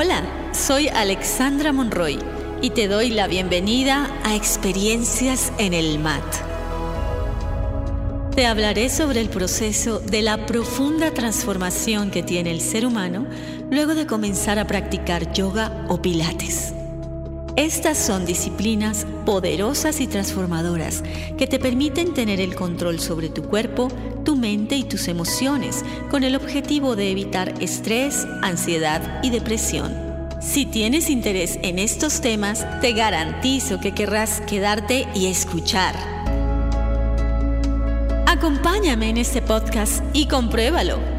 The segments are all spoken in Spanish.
Hola, soy Alexandra Monroy y te doy la bienvenida a Experiencias en el MAT. Te hablaré sobre el proceso de la profunda transformación que tiene el ser humano luego de comenzar a practicar yoga o pilates. Estas son disciplinas poderosas y transformadoras que te permiten tener el control sobre tu cuerpo, tu mente y tus emociones con el objetivo de evitar estrés, ansiedad y depresión. Si tienes interés en estos temas, te garantizo que querrás quedarte y escuchar. Acompáñame en este podcast y compruébalo.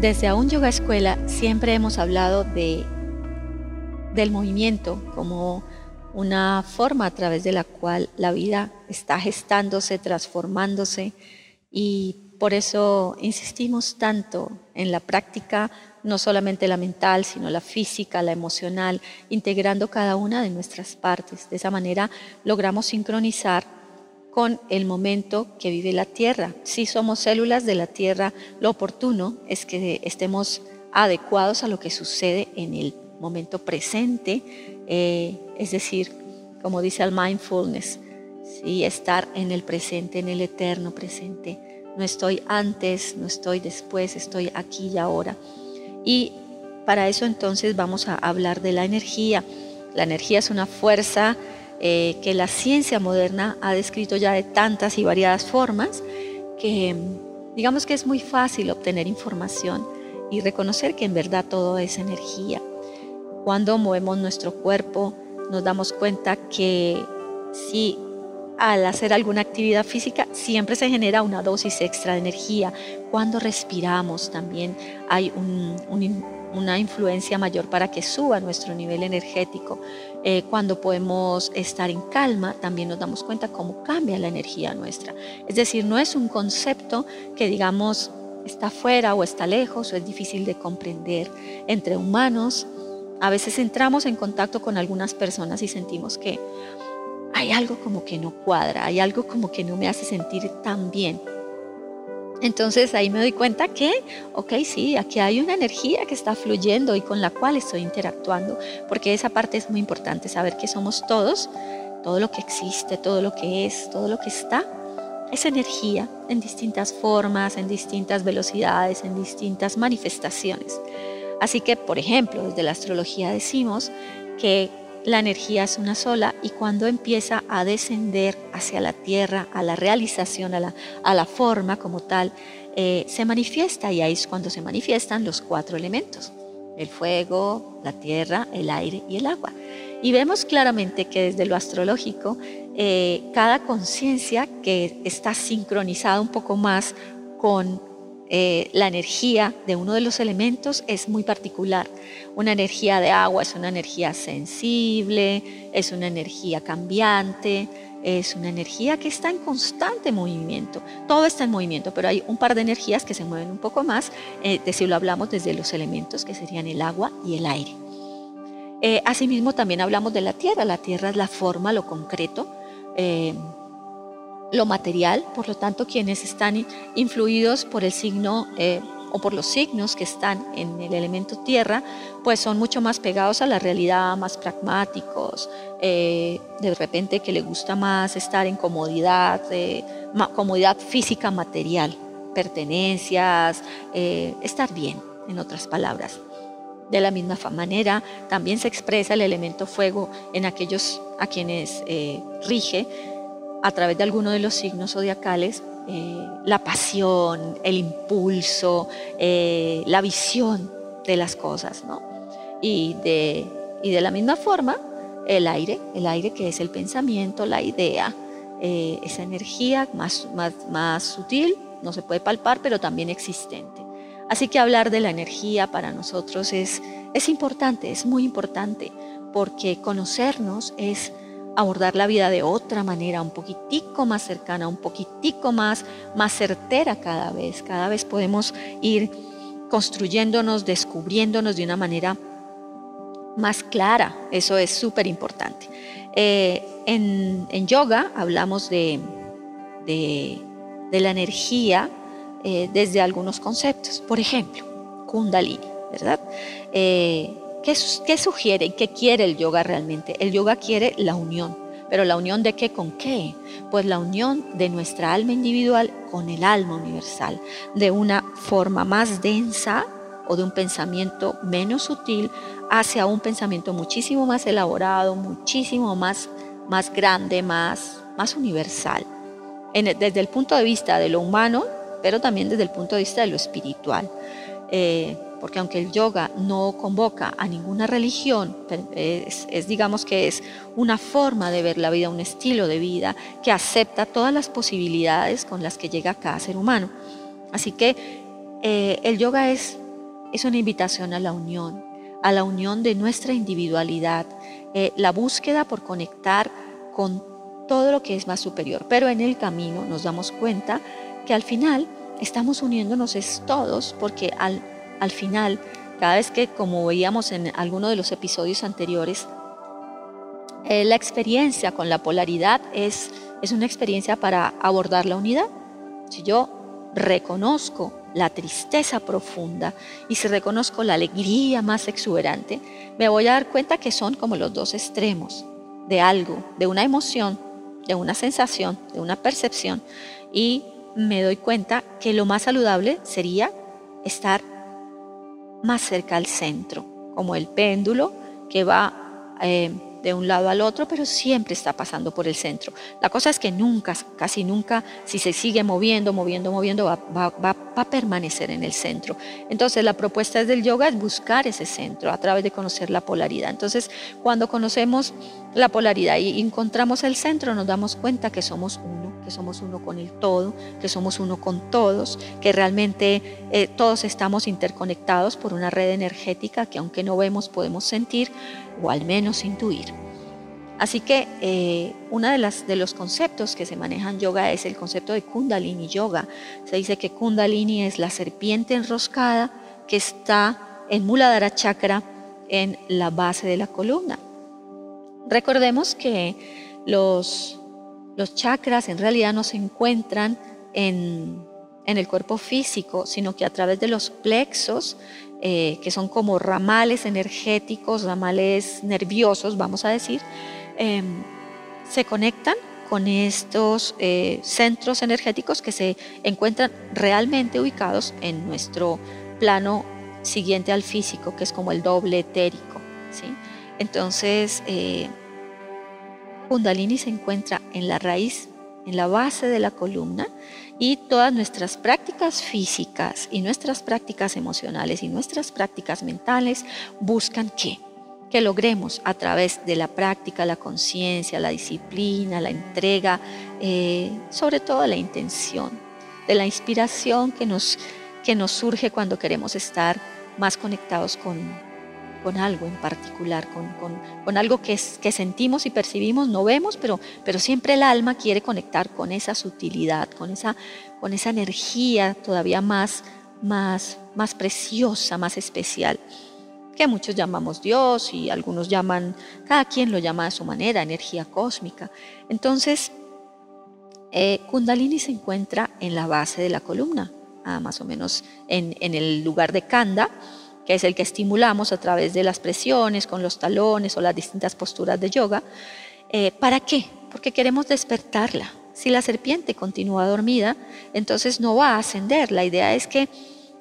Desde Aún Yoga Escuela siempre hemos hablado de, del movimiento como una forma a través de la cual la vida está gestándose, transformándose y por eso insistimos tanto en la práctica, no solamente la mental, sino la física, la emocional, integrando cada una de nuestras partes. De esa manera logramos sincronizar con el momento que vive la Tierra. Si somos células de la Tierra, lo oportuno es que estemos adecuados a lo que sucede en el momento presente, eh, es decir, como dice el mindfulness, ¿sí? estar en el presente, en el eterno presente. No estoy antes, no estoy después, estoy aquí y ahora. Y para eso entonces vamos a hablar de la energía. La energía es una fuerza eh, que la ciencia moderna ha descrito ya de tantas y variadas formas, que digamos que es muy fácil obtener información y reconocer que en verdad todo es energía. Cuando movemos nuestro cuerpo, nos damos cuenta que si al hacer alguna actividad física siempre se genera una dosis extra de energía. Cuando respiramos también hay un, un una influencia mayor para que suba nuestro nivel energético. Eh, cuando podemos estar en calma, también nos damos cuenta cómo cambia la energía nuestra. Es decir, no es un concepto que digamos está fuera o está lejos o es difícil de comprender. Entre humanos, a veces entramos en contacto con algunas personas y sentimos que hay algo como que no cuadra, hay algo como que no me hace sentir tan bien. Entonces ahí me doy cuenta que, ok, sí, aquí hay una energía que está fluyendo y con la cual estoy interactuando, porque esa parte es muy importante, saber que somos todos, todo lo que existe, todo lo que es, todo lo que está, es energía en distintas formas, en distintas velocidades, en distintas manifestaciones. Así que, por ejemplo, desde la astrología decimos que la energía es una sola y cuando empieza a descender hacia la tierra, a la realización, a la, a la forma como tal, eh, se manifiesta y ahí es cuando se manifiestan los cuatro elementos, el fuego, la tierra, el aire y el agua. Y vemos claramente que desde lo astrológico, eh, cada conciencia que está sincronizada un poco más con eh, la energía de uno de los elementos es muy particular. Una energía de agua es una energía sensible, es una energía cambiante, es una energía que está en constante movimiento. Todo está en movimiento, pero hay un par de energías que se mueven un poco más, eh, si lo hablamos desde los elementos que serían el agua y el aire. Eh, asimismo, también hablamos de la tierra. La tierra es la forma, lo concreto lo material, por lo tanto quienes están influidos por el signo eh, o por los signos que están en el elemento tierra, pues son mucho más pegados a la realidad, más pragmáticos, eh, de repente que le gusta más estar en comodidad, eh, comodidad física material, pertenencias, estar bien, en otras palabras. De la misma manera, también se expresa el elemento fuego en aquellos a quienes rige a través de alguno de los signos zodiacales eh, la pasión, el impulso, eh, la visión de las cosas, ¿no? Y de, y de la misma forma, el aire, el aire que es el pensamiento, la idea, eh, esa energía más, más, más sutil, no se puede palpar, pero también existente. Así que hablar de la energía para nosotros es, es importante, es muy importante, porque conocernos es abordar la vida de otra manera, un poquitico más cercana, un poquitico más, más certera cada vez. Cada vez podemos ir construyéndonos, descubriéndonos de una manera más clara. Eso es súper importante. Eh, en, yoga hablamos de, de, la energía eh, desde algunos conceptos. Por ejemplo, Kundalini, ¿verdad? Eh, ¿qué, ¿Qué sugiere? ¿Qué quiere el yoga realmente? El yoga quiere la unión. ¿Pero la unión de qué con qué? Pues la unión de nuestra alma individual con el alma universal, de una forma más densa o de un pensamiento menos sutil hacia un pensamiento muchísimo más elaborado, muchísimo más, más grande, más, más universal. desde el punto de vista de lo humano, pero también desde el punto de vista de lo espiritual. Eh, porque aunque el yoga no convoca a ninguna religión, es, es, digamos que es una forma de ver la vida, un estilo de vida que acepta todas las posibilidades con las que llega cada ser humano. Así que eh, el yoga es, es una invitación a la unión, a la unión de nuestra individualidad, eh, la búsqueda por conectar con todo lo que es más superior. Pero en el camino nos damos cuenta que al final estamos uniéndonos es todos porque al al final, cada vez que, como veíamos en alguno de los episodios anteriores, eh, la experiencia con la polaridad es, es una experiencia para abordar la unidad. Si yo reconozco la tristeza profunda y si reconozco la alegría más exuberante, me voy a dar cuenta que son como los dos extremos de algo, de una emoción, de una sensación, de una percepción y me doy cuenta que lo más saludable sería estar más cerca al centro, como el péndulo que va eh, de un lado al otro, pero siempre está pasando por el centro. La cosa es que nunca, casi nunca, si se sigue moviendo, moviendo, moviendo, va, va, a permanecer en el centro. Entonces la propuesta del yoga es buscar ese centro a través de conocer la polaridad. Entonces cuando conocemos la polaridad y encontramos el centro, nos damos cuenta que somos uno que somos uno con el todo, que somos uno con todos, que realmente eh, todos estamos interconectados por una red energética que aunque no vemos podemos sentir o al menos intuir. Así que eh, uno de, de los conceptos que se manejan yoga es el concepto de Kundalini Yoga. Se dice que Kundalini es la serpiente enroscada que está en Muladhara Chakra en la base de la columna. Recordemos que los los chakras en realidad no se encuentran en, el cuerpo físico, sino que a través de los plexos, eh, que son como ramales energéticos, ramales nerviosos, vamos a decir, em, se conectan con estos eh, centros energéticos que se encuentran realmente ubicados en nuestro plano siguiente al físico, que es como el doble etérico. ¿sí? Entonces, eh, Kundalini se encuentra en la raíz, en la base de la columna y todas nuestras prácticas físicas y nuestras prácticas emocionales y nuestras prácticas mentales buscan qué? Que logremos a través de la práctica, la conciencia, la disciplina, la entrega, eh, sobre todo la intención, de la inspiración que nos, que nos surge cuando queremos estar más conectados con, con algo en particular, con, algo que, que, sentimos y percibimos, no vemos, pero, pero siempre el alma quiere conectar con esa sutilidad, con esa, con esa energía todavía más, más, más preciosa, más especial, que muchos llamamos Dios y algunos llaman, cada quien lo llama a su manera, energía cósmica. Entonces, eh, Kundalini se encuentra en la base de la columna, ah, más o menos en, en el lugar de Kanda, que es el que estimulamos a través de las presiones, con los talones o las distintas posturas de yoga. Eh, ¿Para qué? Porque queremos despertarla. Si la serpiente continúa dormida, entonces no va a ascender. La idea es que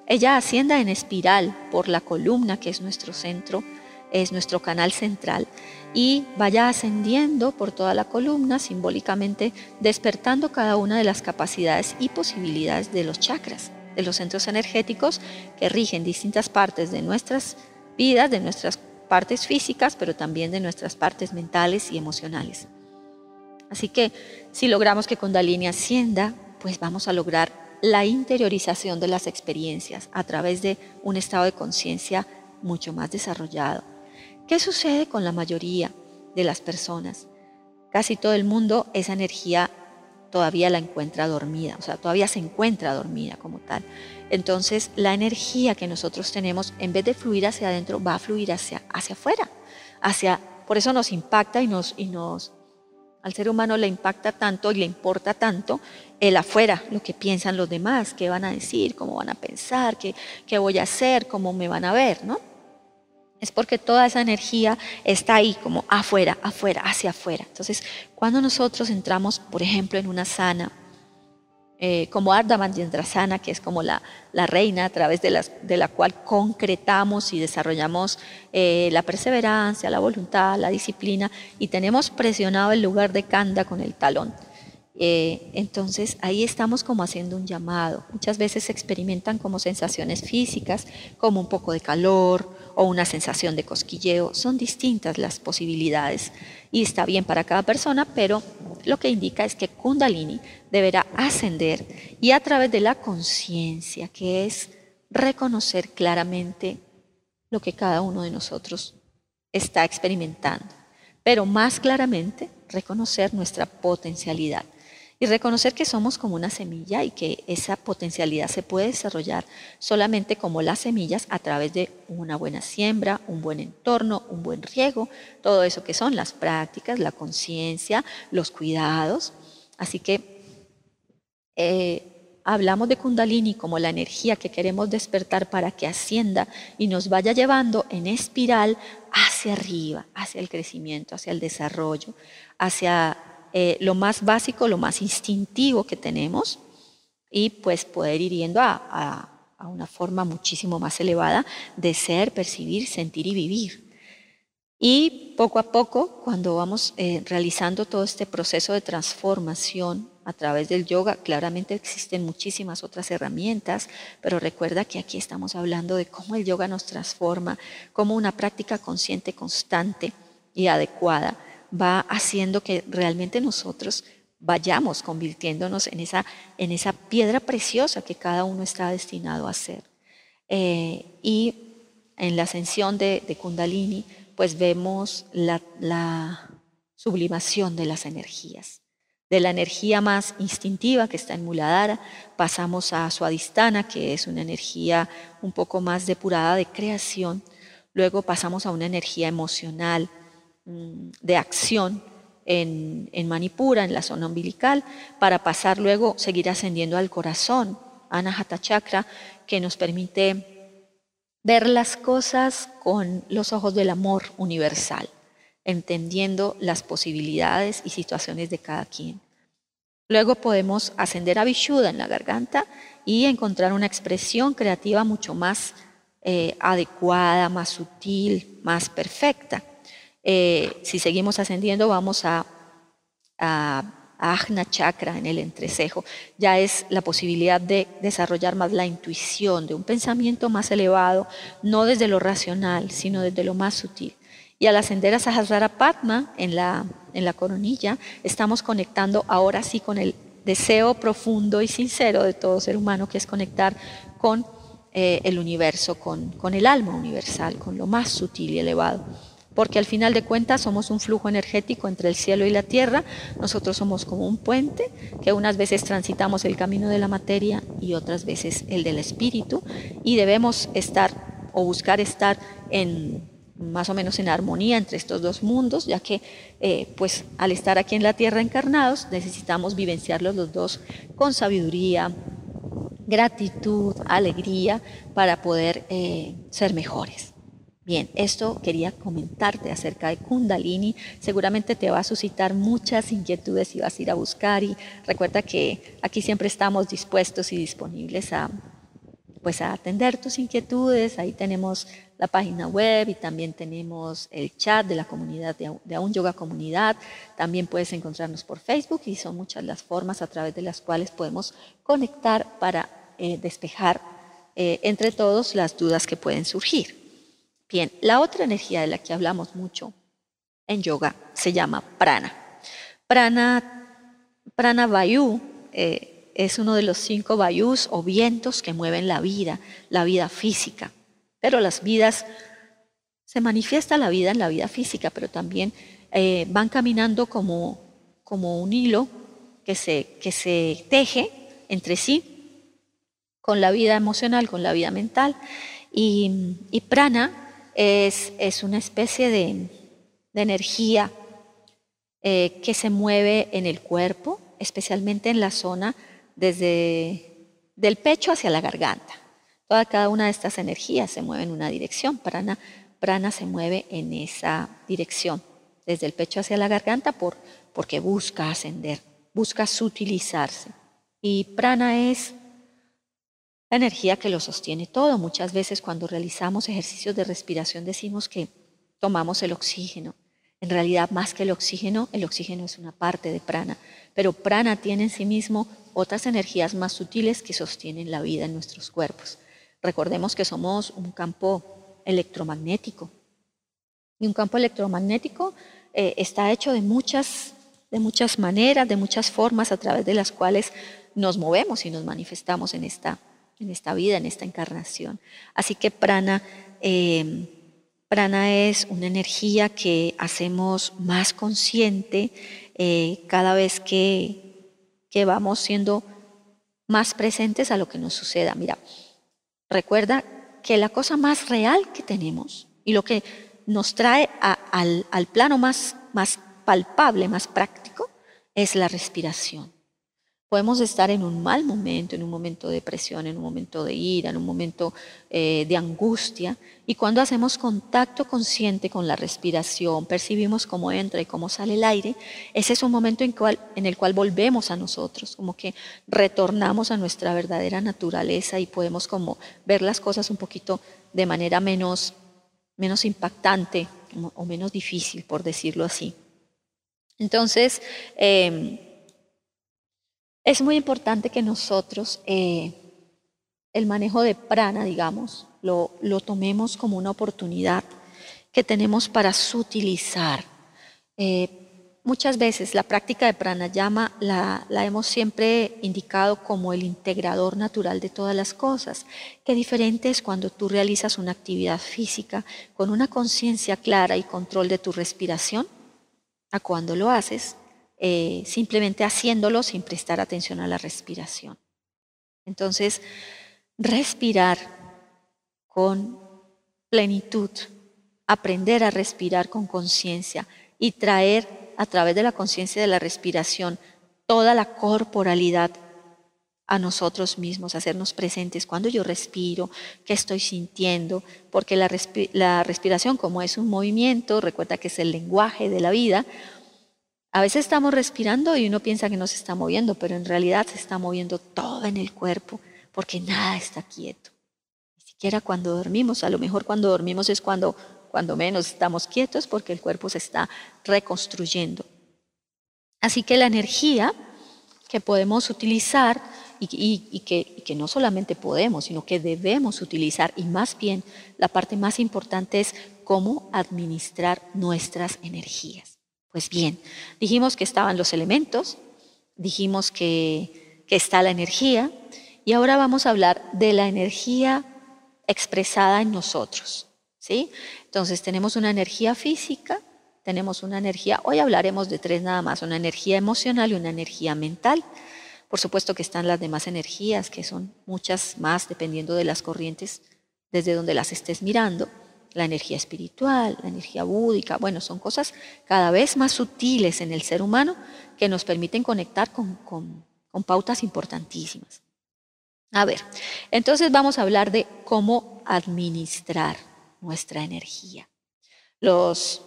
ella ascienda en espiral por la columna, que es nuestro centro, es nuestro canal central, y vaya ascendiendo por toda la columna, simbólicamente despertando cada una de las capacidades y posibilidades de los chakras de los centros energéticos que rigen distintas partes de nuestras vidas, de nuestras partes físicas, pero también de nuestras partes mentales y emocionales. Así que si logramos que Kundalini ascienda, pues vamos a lograr la interiorización de las experiencias a través de un estado de conciencia mucho más desarrollado. ¿Qué sucede con la mayoría de las personas? Casi todo el mundo esa energía todavía la encuentra dormida, o sea, todavía se encuentra dormida como tal. Entonces, la energía que nosotros tenemos, en vez de fluir hacia adentro, va a fluir hacia, hacia afuera, hacia, por eso nos impacta y nos, y nos, al ser humano le impacta tanto y le importa tanto el afuera, lo que piensan los demás, qué van a decir, cómo van a pensar, qué, qué voy a hacer, cómo me van a ver, ¿no? Es porque toda esa energía está ahí, como afuera, afuera, hacia afuera. Entonces, cuando nosotros entramos, por ejemplo, en una sana, eh, como Ardha Manjendrasana, que es como la, la reina a través de, las, de, la cual concretamos y desarrollamos eh, la perseverancia, la voluntad, la disciplina, y tenemos presionado el lugar de Kanda con el talón. Eh, entonces ahí estamos como haciendo un llamado. Muchas veces se experimentan como sensaciones físicas, como un poco de calor o una sensación de cosquilleo. Son distintas las posibilidades y está bien para cada persona, pero lo que indica es que Kundalini deberá ascender y a través de la conciencia, que es reconocer claramente lo que cada uno de nosotros está experimentando, pero más claramente reconocer nuestra potencialidad y reconocer que somos como una semilla y que esa potencialidad se puede desarrollar solamente como las semillas a través de una buena siembra, un buen entorno, un buen riego, todo eso que son las prácticas, la conciencia, los cuidados. Así que eh, hablamos de kundalini como la energía que queremos despertar para que ascienda y nos vaya llevando en espiral hacia arriba, hacia el crecimiento, hacia el desarrollo, hacia eh, lo más básico, lo más instintivo que tenemos y pues poder ir yendo a, una forma muchísimo más elevada de ser, percibir, sentir y vivir. Y poco a poco, cuando vamos eh, realizando todo este proceso de transformación a través del yoga, claramente existen muchísimas otras herramientas, pero recuerda que aquí estamos hablando de cómo el yoga nos transforma, como una práctica consciente, constante y adecuada va haciendo que realmente nosotros vayamos convirtiéndonos en esa, en esa piedra preciosa que cada uno está destinado a ser. Eh, y en la ascensión de, Kundalini, pues vemos la, sublimación de las energías. De la energía más instintiva que está en Muladhara, pasamos a Suadistana, que es una energía un poco más depurada de creación. Luego pasamos a una energía emocional, de acción en, Manipura, en la zona umbilical, para pasar luego, seguir ascendiendo al corazón, Anahata Chakra, que nos permite ver las cosas con los ojos del amor universal, entendiendo las posibilidades y situaciones de cada quien. Luego podemos ascender a Vishuddha en la garganta y encontrar una expresión creativa mucho más eh, adecuada, más sutil, más perfecta. Eh, si seguimos ascendiendo, vamos a, Ajna Chakra en el entrecejo. Ya es la posibilidad de desarrollar más la intuición, de un pensamiento más elevado, no desde lo racional, sino desde lo más sutil. Y al ascender a Sahasrara Padma en la, en la coronilla, estamos conectando ahora sí con el deseo profundo y sincero de todo ser humano, que es conectar con eh, el universo, con el alma universal, con lo más sutil y elevado porque al final de cuentas somos un flujo energético entre el cielo y la tierra, nosotros somos como un puente que unas veces transitamos el camino de la materia y otras veces el del espíritu y debemos estar o buscar estar en más o menos en armonía entre estos dos mundos, ya que eh, pues al estar aquí en la tierra encarnados necesitamos vivenciarlos los dos con sabiduría, gratitud, alegría para poder eh, ser mejores. Bien, esto quería comentarte acerca de Kundalini. Seguramente te va a suscitar muchas inquietudes y vas a ir a buscar y recuerda que aquí siempre estamos dispuestos y disponibles a pues atender tus inquietudes. Ahí tenemos la página web y también tenemos el chat de la comunidad de Aún Yoga Comunidad. También puedes encontrarnos por Facebook y son muchas las formas a través de las cuales podemos conectar para eh, despejar eh, entre todos las dudas que pueden surgir. Bien, la otra energía de la que hablamos mucho en yoga se llama prana. Prana, prana vayu eh, es uno de los cinco vayus o vientos que mueven la vida, la vida física. Pero las vidas, se manifiesta la vida en la vida física, pero también eh, van caminando como, como un hilo que se, que se teje entre sí con la vida emocional, con la vida mental. Y, y prana es, una especie de, de energía eh, que se mueve en el cuerpo, especialmente en la zona desde del pecho hacia la garganta. Toda cada una de estas energías se mueve en una dirección. Prana, prana se mueve en esa dirección, desde el pecho hacia la garganta, por, porque busca ascender, busca sutilizarse. Y prana es la energía que lo sostiene todo. Muchas veces cuando realizamos ejercicios de respiración decimos que tomamos el oxígeno. En realidad, más que el oxígeno, el oxígeno es una parte de prana, pero prana tiene en sí mismo otras energías más sutiles que sostienen la vida en nuestros cuerpos. Recordemos que somos un campo electromagnético y un campo electromagnético eh, está hecho de muchas, de muchas maneras, de muchas formas a través de las cuales nos movemos y nos manifestamos en esta, en esta vida, en esta encarnación. Así que prana... Eh, Prana es una energía que hacemos más consciente eh, cada vez que, que vamos siendo más presentes a lo que nos suceda. Mira, recuerda que la cosa más real que tenemos y lo que nos trae al, al, plano más, más palpable, más práctico, es la respiración. Podemos estar en un mal momento, en un momento de depresión, en un momento de ira, en un momento eh, de angustia. Y cuando hacemos contacto consciente con la respiración, percibimos cómo entra y cómo sale el aire, ese es un momento en, el cual volvemos a nosotros, como que retornamos a nuestra verdadera naturaleza y podemos como ver las cosas un poquito de manera menos, menos impactante o menos difícil, por decirlo así. Entonces, eh, es muy importante que nosotros eh, el manejo de prana, digamos, lo, lo, tomemos como una oportunidad que tenemos para sutilizar. Eh, muchas veces la práctica de pranayama la, la hemos siempre indicado como el integrador natural de todas las cosas. Qué diferente es cuando tú realizas una actividad física con una conciencia clara y control de tu respiración a cuando lo haces eh, simplemente haciéndolo sin prestar atención a la respiración. Entonces, respirar con plenitud, aprender a respirar con conciencia y traer a través de la conciencia de la respiración toda la corporalidad a nosotros mismos, hacernos presentes cuando yo respiro, qué estoy sintiendo, porque la, la respiración como es un movimiento, recuerda que es el lenguaje de la vida, a veces estamos respirando y uno piensa que no se está moviendo, pero en realidad se está moviendo todo en el cuerpo porque nada está quieto. Ni siquiera cuando dormimos, a lo mejor cuando dormimos es cuando, cuando menos estamos quietos porque el cuerpo se está reconstruyendo. Así que la energía que podemos utilizar y, que, y, que, no solamente podemos, sino que debemos utilizar, y más bien la parte más importante es cómo administrar nuestras energías. Pues bien, dijimos que estaban los elementos, dijimos que, está la energía y ahora vamos a hablar de la energía expresada en nosotros. ¿sí? Entonces tenemos una energía física, tenemos una energía, hoy hablaremos de tres nada más, una energía emocional y una energía mental. Por supuesto que están las demás energías, que son muchas más dependiendo de las corrientes desde donde las estés mirando la energía espiritual, la energía búdica, bueno, son cosas cada vez más sutiles en el ser humano que nos permiten conectar con, pautas importantísimas. A ver, entonces vamos a hablar de cómo administrar nuestra energía. Los,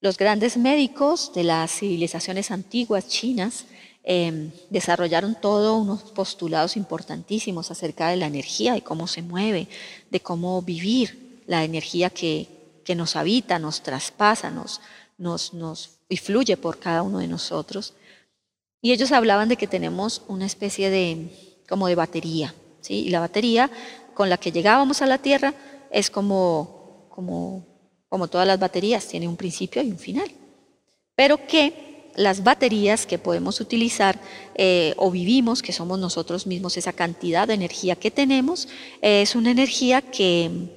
los grandes médicos de las civilizaciones antiguas chinas em, desarrollaron todos unos postulados importantísimos acerca de la energía, y cómo se mueve, de cómo vivir la energía que, que nos habita, nos traspasa, nos, nos, nos y fluye por cada uno de nosotros. Y ellos hablaban de que tenemos una especie de, como de batería, ¿sí? Y la batería con la que llegábamos a la Tierra es como, como, como todas las baterías, tiene un principio y un final. Pero que las baterías que podemos utilizar eh, o vivimos, que somos nosotros mismos, esa cantidad de energía que tenemos, es una energía que,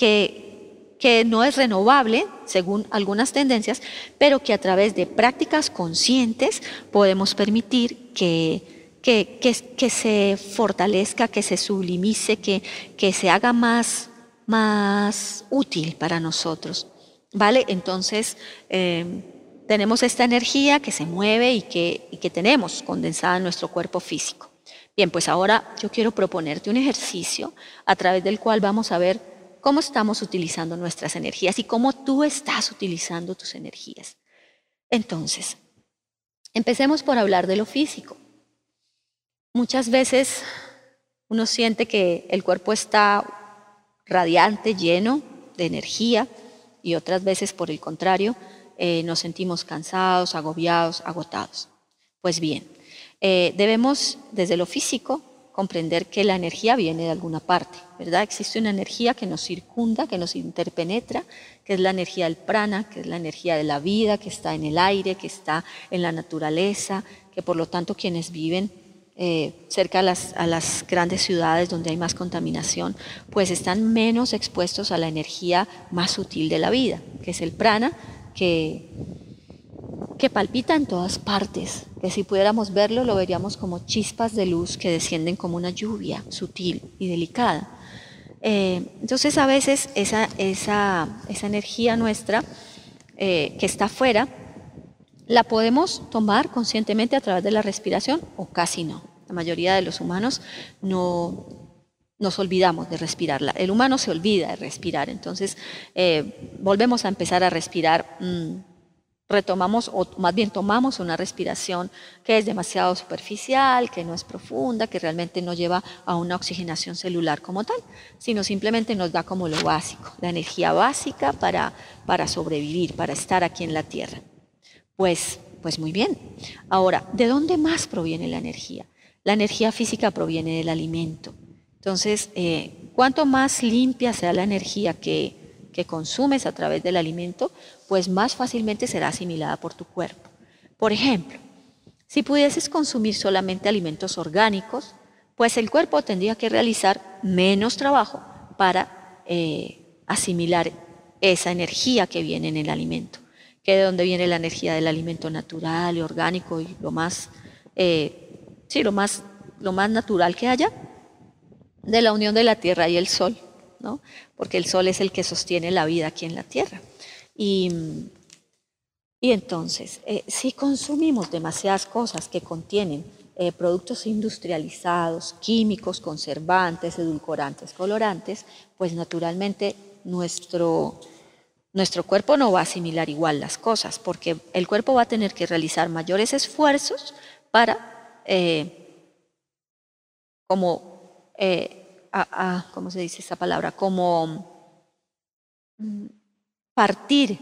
que, que no es renovable, según algunas tendencias, pero que a través de prácticas conscientes podemos permitir que, que, que, se fortalezca, que se sublimice, que, que se haga más, más útil para nosotros. ¿Vale? Entonces, eh, tenemos esta energía que se mueve y que, y que tenemos condensada en nuestro cuerpo físico. Bien, pues ahora yo quiero proponerte un ejercicio a través del cual vamos a ver cómo estamos utilizando nuestras energías y cómo tú estás utilizando tus energías. Entonces, empecemos por hablar de lo físico. Muchas veces uno siente que el cuerpo está radiante, lleno de energía, y otras veces, por el contrario, eh, nos sentimos cansados, agobiados, agotados. Pues bien, eh, debemos desde lo físico comprender que la energía viene de alguna parte, ¿verdad? Existe una energía que nos circunda, que nos interpenetra, que es la energía del prana, que es la energía de la vida, que está en el aire, que está en la naturaleza, que por lo tanto quienes viven eh, cerca a las, a las grandes ciudades donde hay más contaminación, pues están menos expuestos a la energía más sutil de la vida, que es el prana, que, que palpita en todas partes, que si pudiéramos verlo lo veríamos como chispas de luz que descienden como una lluvia sutil y delicada. Eh, entonces a veces esa, esa, esa energía nuestra eh, que está afuera, la podemos tomar conscientemente a través de la respiración o casi no. La mayoría de los humanos no nos olvidamos de respirarla. El humano se olvida de respirar, entonces eh, volvemos a empezar a respirar. Mm, retomamos, o más bien tomamos una respiración que es demasiado superficial, que no es profunda, que realmente no lleva a una oxigenación celular como tal, sino simplemente nos da como lo básico, la energía básica para, para sobrevivir, para estar aquí en la Tierra. Pues, pues muy bien. Ahora, ¿de dónde más proviene la energía? La energía física proviene del alimento. Entonces, eh, cuanto más limpia sea la energía que, consumes a través del alimento, pues más fácilmente será asimilada por tu cuerpo. Por ejemplo, si pudieses consumir solamente alimentos orgánicos, pues el cuerpo tendría que realizar menos trabajo para eh, asimilar esa energía que viene en el alimento, que de dónde viene la energía del alimento natural y orgánico y lo más eh, sí, lo más, lo más natural que haya, de la unión de la tierra y el sol, ¿no? porque el sol es el que sostiene la vida aquí en la tierra. Y, y entonces, eh, si consumimos demasiadas cosas que contienen eh, productos industrializados, químicos, conservantes, edulcorantes, colorantes, pues naturalmente nuestro, nuestro cuerpo no va a asimilar igual las cosas, porque el cuerpo va a tener que realizar mayores esfuerzos para eh, como, ¿cómo se dice esa palabra? Como mm, partir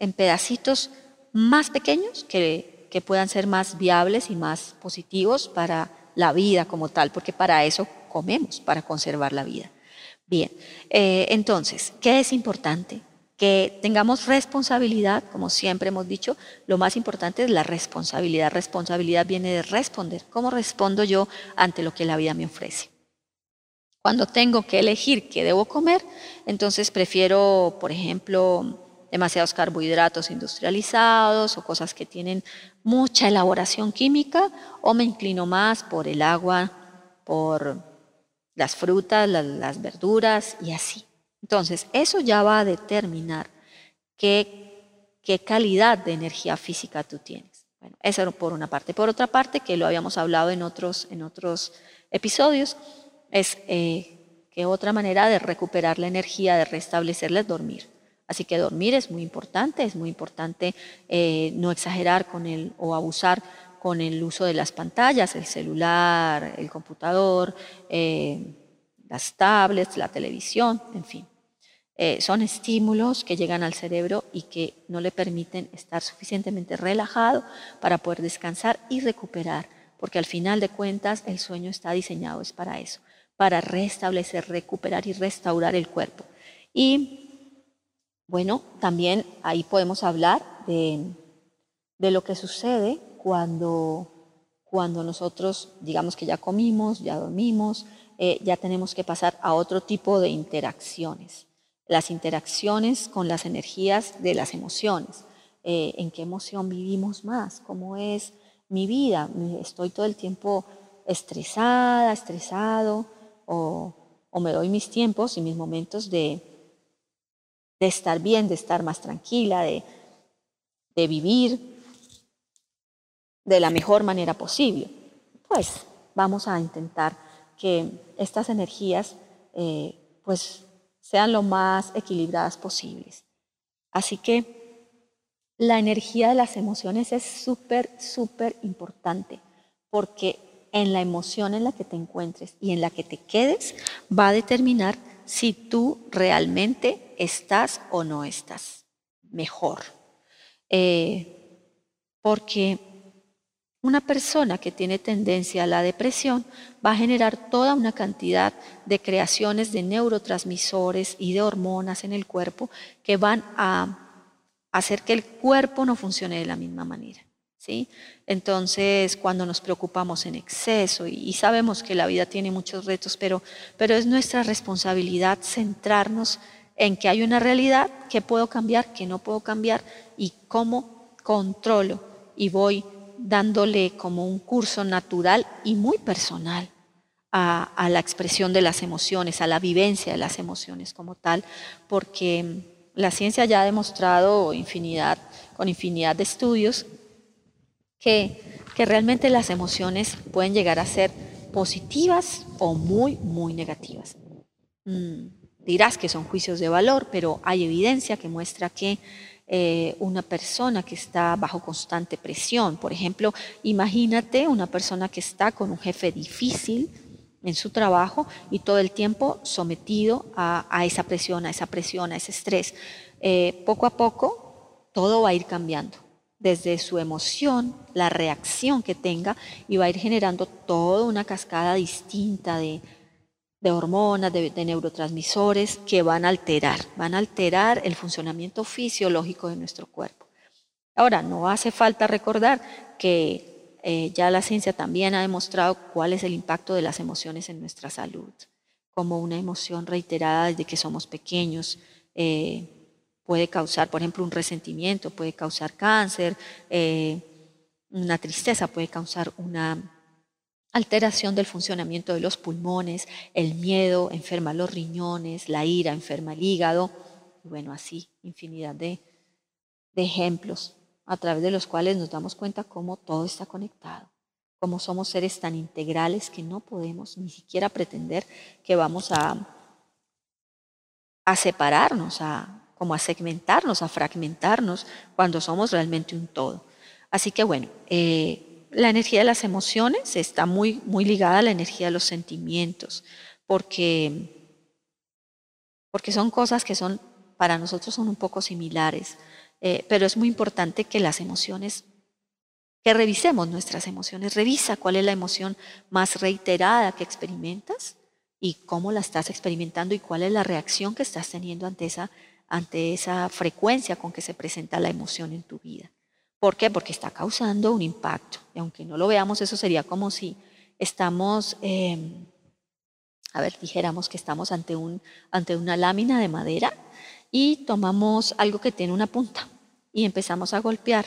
en pedacitos más pequeños que, que puedan ser más viables y más positivos para la vida como tal, porque para eso comemos, para conservar la vida. Bien, eh, entonces, ¿qué es importante? que tengamos responsabilidad, como siempre hemos dicho, lo más importante es la responsabilidad. Responsabilidad viene de responder. ¿Cómo respondo yo ante lo que la vida me ofrece? Cuando tengo que elegir qué debo comer, entonces prefiero, por ejemplo, demasiados carbohidratos industrializados o cosas que tienen mucha elaboración química, o me inclino más por el agua, por las frutas, las verduras y así. Entonces, eso ya va a determinar qué, qué calidad de energía física tú tienes. Bueno, eso por una parte. Por otra parte, que lo habíamos hablado en otros, en otros episodios, es eh, que otra manera de recuperar la energía, de restablecerla, es dormir. Así que dormir es muy importante, es muy importante eh, no exagerar con el o abusar con el uso de las pantallas, el celular, el computador, eh, las tablets, la televisión, en fin. Son estímulos que llegan al cerebro y que no le permiten estar suficientemente relajado para poder descansar y recuperar, porque al final de cuentas el sueño está diseñado es para eso, para restablecer, recuperar y restaurar el cuerpo. Y bueno, también ahí podemos hablar de, lo que sucede cuando, cuando nosotros, digamos que ya comimos, ya dormimos, eh, ya tenemos que pasar a otro tipo de interacciones las interacciones con las energías de las emociones. Eh, ¿En qué emoción vivimos más? ¿Cómo es mi vida? ¿Estoy todo el tiempo estresada, estresado? ¿O, me doy mis tiempos y mis momentos de, de estar bien, de estar más tranquila, de, de vivir de la mejor manera posible. Pues vamos a intentar que estas energías eh, pues sean lo más equilibradas posibles. Así que la energía de las emociones es súper, súper importante porque en la emoción en la que te encuentres y en la que te quedes va a determinar si tú realmente estás o no estás mejor. Eh, porque una persona que tiene tendencia a la depresión va a generar toda una cantidad de creaciones de neurotransmisores y de hormonas en el cuerpo que van a hacer que el cuerpo no funcione de la misma manera. ¿Sí? Entonces, cuando nos preocupamos en exceso y, sabemos que la vida tiene muchos retos, pero, pero es nuestra responsabilidad centrarnos en que hay una realidad que puedo cambiar, que no puedo cambiar y cómo controlo y voy dándole como un curso natural y muy personal a, la expresión de las emociones, a la vivencia de las emociones como tal, porque la ciencia ya ha demostrado infinidad, con infinidad de estudios que, que realmente las emociones pueden llegar a ser positivas o muy, muy negativas. Mm, dirás que son juicios de valor, pero hay evidencia que muestra que eh, una persona que está bajo constante presión. Por ejemplo, imagínate una persona que está con un jefe difícil en su trabajo y todo el tiempo sometido a, esa presión, a esa presión, a ese estrés. Eh, poco a poco todo va a ir cambiando desde su emoción, la reacción que tenga y va a ir generando toda una cascada distinta de, de hormonas, de, neurotransmisores que van a alterar, van a alterar el funcionamiento fisiológico de nuestro cuerpo. Ahora, no hace falta recordar que eh, ya la ciencia también ha demostrado cuál es el impacto de las emociones en nuestra salud, como una emoción reiterada desde que somos pequeños. Eh, puede causar, por ejemplo, un resentimiento, puede causar cáncer, eh, una tristeza puede causar una alteración del funcionamiento de los pulmones, el miedo enferma los riñones, la ira enferma el hígado, y bueno, así infinidad de, ejemplos a través de los cuales nos damos cuenta cómo todo está conectado, cómo somos seres tan integrales que no podemos ni siquiera pretender que vamos a, a separarnos, a, como a segmentarnos, a fragmentarnos, cuando somos realmente un todo. Así que bueno, eh, la energía de las emociones está muy, muy ligada a la energía de los sentimientos, porque, porque son cosas que son, para nosotros son un poco similares, eh, pero es muy importante que las emociones, que revisemos nuestras emociones, revisa cuál es la emoción más reiterada que experimentas y cómo la estás experimentando y cuál es la reacción que estás teniendo ante esa, ante esa frecuencia con que se presenta la emoción en tu vida. ¿Por qué? Porque está causando un impacto. Y aunque no lo veamos, eso sería como si estamos, em, a ver, dijéramos que estamos ante, un, ante una lámina de madera y tomamos algo que tiene una punta y empezamos a golpear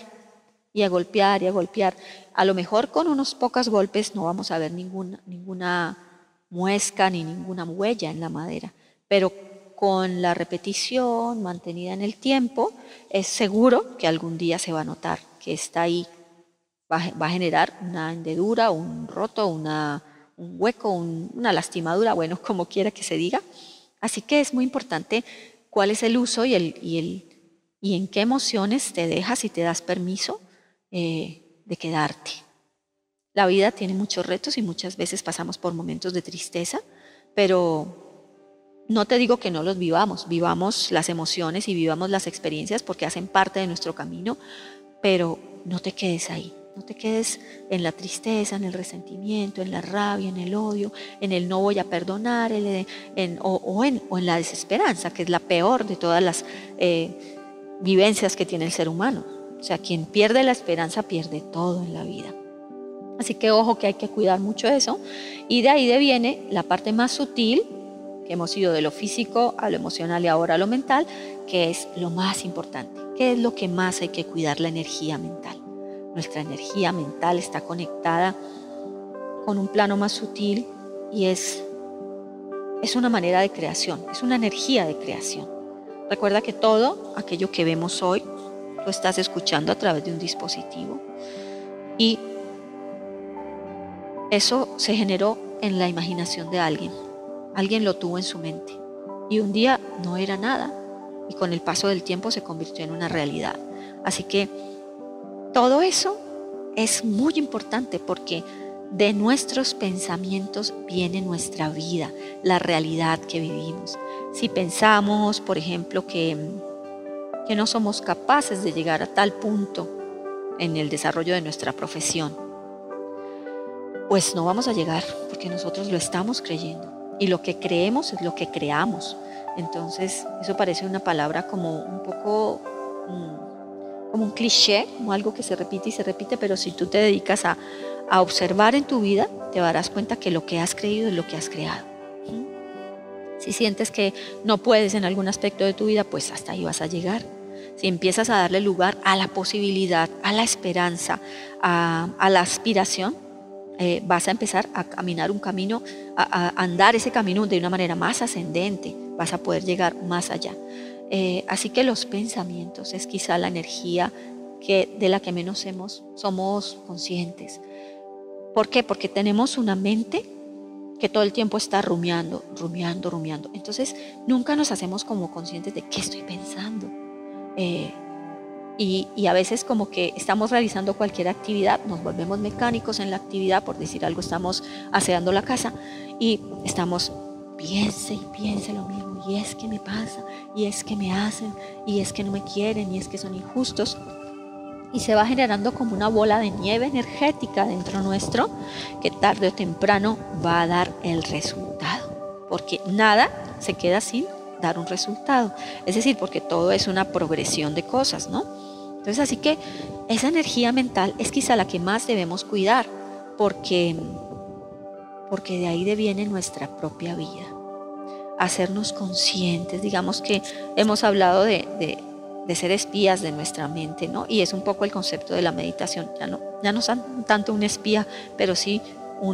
y a golpear y a golpear. A lo mejor con unos pocos golpes no vamos a ver ninguna, ninguna muesca ni ninguna huella en la madera, pero con la repetición mantenida en el tiempo, es seguro que algún día se va a notar que está ahí, va, a generar una hendedura, un roto, una, un hueco, una lastimadura, bueno, como quiera que se diga. Así que es muy importante cuál es el uso y, el, y, el, y en qué emociones te dejas y te das permiso eh, de quedarte. La vida tiene muchos retos y muchas veces pasamos por momentos de tristeza, pero no te digo que no los vivamos, vivamos las emociones y vivamos las experiencias porque hacen parte de nuestro camino, pero no te quedes ahí, no te quedes en la tristeza, en el resentimiento, en la rabia, en el odio, en el no voy a perdonar, o, en, la desesperanza, que es la peor de todas las eh, vivencias que tiene el ser humano. O sea, quien pierde la esperanza pierde todo en la vida. Así que ojo que hay que cuidar mucho eso. Y de ahí viene la parte más sutil que hemos ido de lo físico a lo emocional y ahora a lo mental, que es lo más importante. ¿Qué es lo que más hay que cuidar? La energía mental. Nuestra energía mental está conectada con un plano más sutil y es, es una manera de creación, es una energía de creación. Recuerda que todo aquello que vemos hoy lo estás escuchando a través de un dispositivo y eso se generó en la imaginación de alguien. Alguien lo tuvo en su mente y un día no era nada y con el paso del tiempo se convirtió en una realidad. Así que todo eso es muy importante porque de nuestros pensamientos viene nuestra vida, la realidad que vivimos. Si pensamos, por ejemplo, que, que no somos capaces de llegar a tal punto en el desarrollo de nuestra profesión, pues no vamos a llegar porque nosotros lo estamos creyendo. Y lo que creemos es lo que creamos. Entonces, eso parece una palabra como un poco, mm, como un cliché, como algo que se repite y se repite, pero si tú te dedicas a, a observar en tu vida, te darás cuenta que lo que has creído es lo que has creado. Si sientes que no puedes en algún aspecto de tu vida, pues hasta ahí vas a llegar. Si empiezas a darle lugar a la posibilidad, a la esperanza, a la aspiración, eh, vas a empezar a caminar un camino, a, andar ese camino de una manera más ascendente, vas a poder llegar más allá. Eh, así que los pensamientos es quizá la energía que, de la que menos hemos, somos conscientes. ¿Por qué? Porque tenemos una mente que todo el tiempo está rumiando, rumiando, rumiando. Entonces nunca nos hacemos como conscientes de qué estoy pensando. Eh, y, a veces como que estamos realizando cualquier actividad, nos volvemos mecánicos en la actividad, por decir algo, estamos aseando la casa y estamos, piense y piense lo mismo, y es que me pasa, y es que me hacen, y es que no me quieren, y es que son injustos. Y se va generando como una bola de nieve energética dentro nuestro que tarde o temprano va a dar el resultado. Porque nada se queda sin dar un resultado. Es decir, porque todo es una progresión de cosas, ¿no? Entonces, así que esa energía mental es quizá la que más debemos cuidar, porque, porque de ahí deviene nuestra propia vida. Hacernos conscientes, digamos que hemos hablado de, ser espías de nuestra mente, ¿no? Y es un poco el concepto de la meditación. Ya no, ya no tanto un espía, pero sí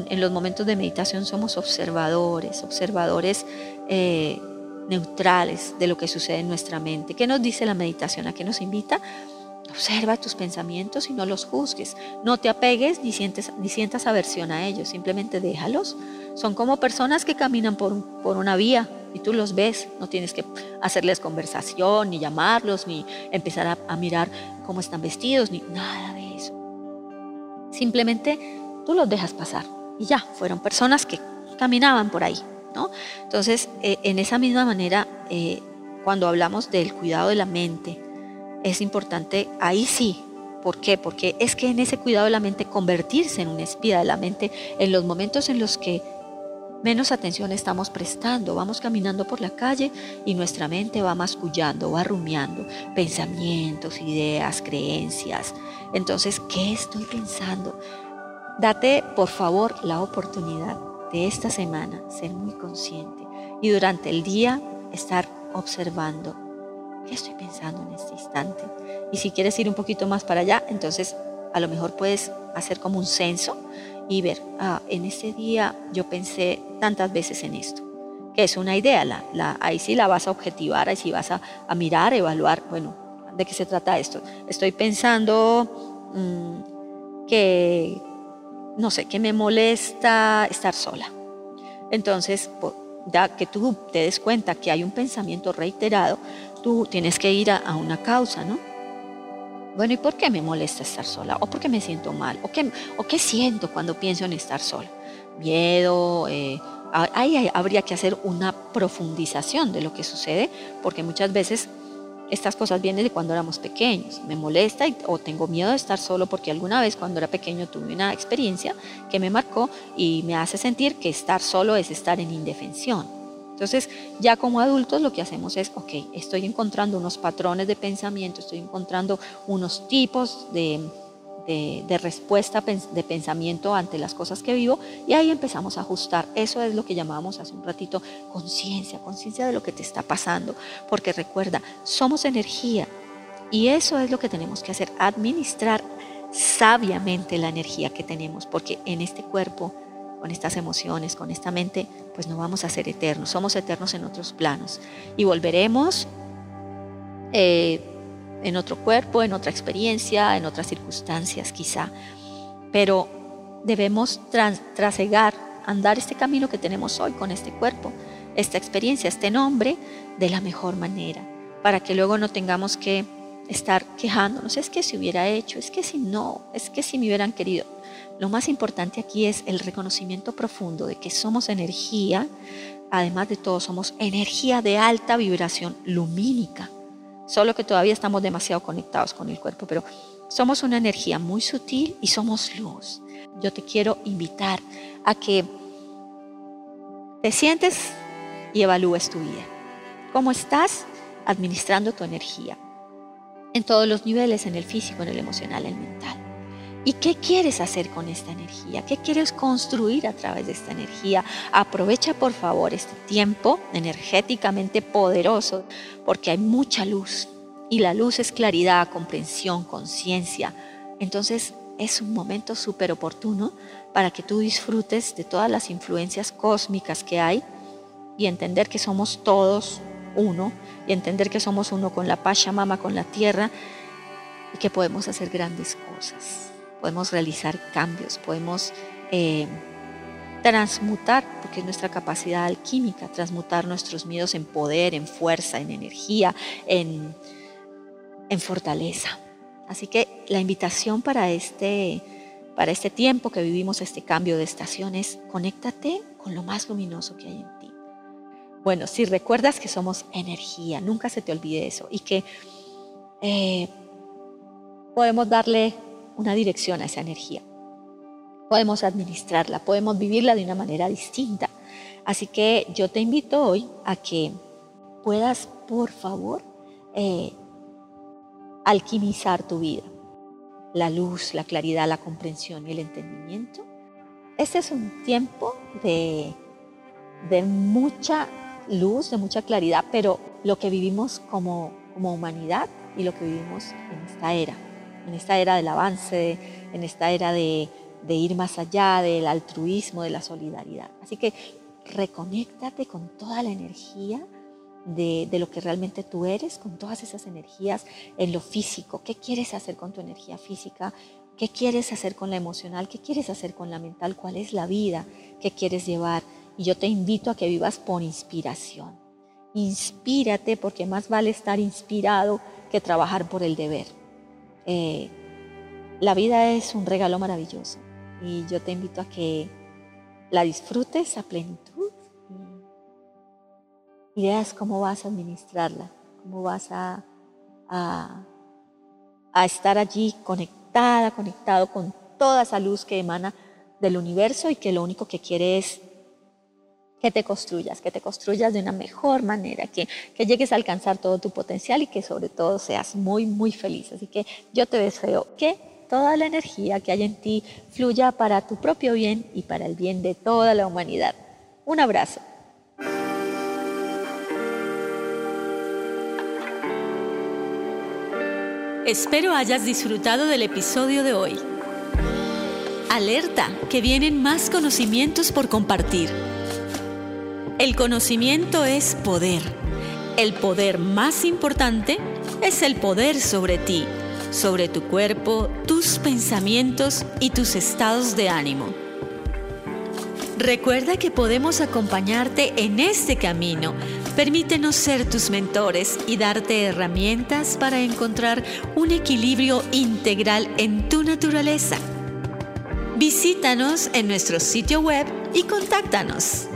en los momentos de meditación somos observadores, observadores eh, neutrales de lo que sucede en nuestra mente. ¿Qué nos dice la meditación? ¿A qué nos invita? Observa tus pensamientos y no los juzgues. No te apegues ni, sientes, ni sientas aversión a ellos, simplemente déjalos. Son como personas que caminan por, por una vía y tú los ves. No tienes que hacerles conversación, ni llamarlos, ni empezar a, a mirar cómo están vestidos, ni nada de eso. Simplemente tú los dejas pasar y ya, fueron personas que caminaban por ahí. Entonces, eh, en esa misma manera, eh, cuando hablamos del cuidado de la mente, es importante, ahí sí, ¿por qué? Porque es que en ese cuidado de la mente convertirse en un espía de la mente en los momentos en los que menos atención estamos prestando, vamos caminando por la calle y nuestra mente va mascullando, va rumiando pensamientos, ideas, creencias. Entonces, ¿qué estoy pensando? Date, por favor, la oportunidad de esta semana ser muy consciente y durante el día estar observando ¿Qué estoy pensando en este instante? Y si quieres ir un poquito más para allá, entonces a lo mejor puedes hacer como un censo y ver, ah, en este día yo pensé tantas veces en esto, que es una idea, la, la, ahí sí la vas a objetivar, ahí sí vas a, a, mirar, evaluar, bueno, ¿de qué se trata esto? Estoy pensando mmm, que, no sé, que me molesta estar sola. Entonces, ya que tú te des cuenta que hay un pensamiento reiterado, tú tienes que ir a, una causa, ¿no? Bueno, ¿y por qué me molesta estar sola? ¿O por qué me siento mal? ¿O qué, o qué siento cuando pienso en estar sola? Miedo, eh, ahí habría que hacer una profundización de lo que sucede, porque muchas veces estas cosas vienen de cuando éramos pequeños. Me molesta o tengo miedo de estar solo porque alguna vez cuando era pequeño tuve una experiencia que me marcó y me hace sentir que estar solo es estar en indefensión. Entonces, ya como adultos lo que hacemos es, ok, estoy encontrando unos patrones de pensamiento, estoy encontrando unos tipos de, respuesta de pensamiento ante las cosas que vivo y ahí empezamos a ajustar. Eso es lo que llamábamos hace un ratito conciencia, conciencia de lo que te está pasando, porque recuerda, somos energía y eso es lo que tenemos que hacer, administrar sabiamente la energía que tenemos, porque en este cuerpo con estas emociones, con esta mente, pues no vamos a ser eternos, somos eternos en otros planos y volveremos eh, en otro cuerpo, en otra experiencia, en otras circunstancias quizá. Pero debemos trasegar, andar este camino que tenemos hoy con este cuerpo, esta experiencia, este nombre, de la mejor manera, para que luego no tengamos que estar quejándonos, es que si hubiera hecho, es que si no, es que si me hubieran querido. Lo más importante aquí es el reconocimiento profundo de que somos energía, además de todo somos energía de alta vibración lumínica, solo que todavía estamos demasiado conectados con el cuerpo, pero somos una energía muy sutil y somos luz. Yo te quiero invitar a que te sientes y evalúes tu vida. ¿Cómo estás administrando tu energía? En todos los niveles, en el físico, en el emocional, en el mental. ¿Y qué quieres hacer con esta energía? ¿Qué quieres construir a través de esta energía? Aprovecha por favor este tiempo energéticamente poderoso porque hay mucha luz y la luz es claridad, comprensión, conciencia. Entonces es un momento súper oportuno para que tú disfrutes de todas las influencias cósmicas que hay y entender que somos todos uno y entender que somos uno con la Pachamama, con la tierra y que podemos hacer grandes cosas, podemos realizar cambios, podemos eh, transmutar, porque es nuestra capacidad alquímica, transmutar nuestros miedos en poder, en fuerza, en energía, en, en fortaleza. Así que la invitación para este, para este tiempo que vivimos, este cambio de estación es conéctate con lo más luminoso que hay en ti. Bueno, si recuerdas que somos energía, nunca se te olvide eso y que eh, podemos darle una dirección a esa energía. Podemos administrarla, podemos vivirla de una manera distinta. Así que yo te invito hoy a que puedas, por favor, eh, alquimizar tu vida. La luz, la claridad, la comprensión y el entendimiento. Este es un tiempo de, de mucha luz, de mucha claridad, pero lo que vivimos como, como humanidad y lo que vivimos en esta era, en esta era del avance, en esta era de, ir más allá, del altruismo, de la solidaridad. Así que reconéctate con toda la energía de, de, lo que realmente tú eres, con todas esas energías en lo físico. ¿Qué quieres hacer con tu energía física? ¿Qué quieres hacer con la emocional? ¿Qué quieres hacer con la mental? ¿Cuál es la vida que quieres llevar? Y yo te invito a que vivas por inspiración. Inspírate porque más vale estar inspirado que trabajar por el deber. Eh, la vida es un regalo maravilloso y yo te invito a que la disfrutes a plenitud y veas cómo vas a administrarla, cómo vas a, a estar allí conectada, conectado con toda esa luz que emana del universo y que lo único que quiere es que te construyas, que te construyas de una mejor manera, que, que llegues a alcanzar todo tu potencial y que sobre todo seas muy, muy feliz. Así que yo te deseo que toda la energía que hay en ti fluya para tu propio bien y para el bien de toda la humanidad. Un abrazo. Espero hayas disfrutado del episodio de hoy. Alerta, que vienen más conocimientos por compartir. El conocimiento es poder. El poder más importante es el poder sobre ti, sobre tu cuerpo, tus pensamientos y tus estados de ánimo. Recuerda que podemos acompañarte en este camino. Permítenos ser tus mentores y darte herramientas para encontrar un equilibrio integral en tu naturaleza. Visítanos en nuestro sitio web y contáctanos.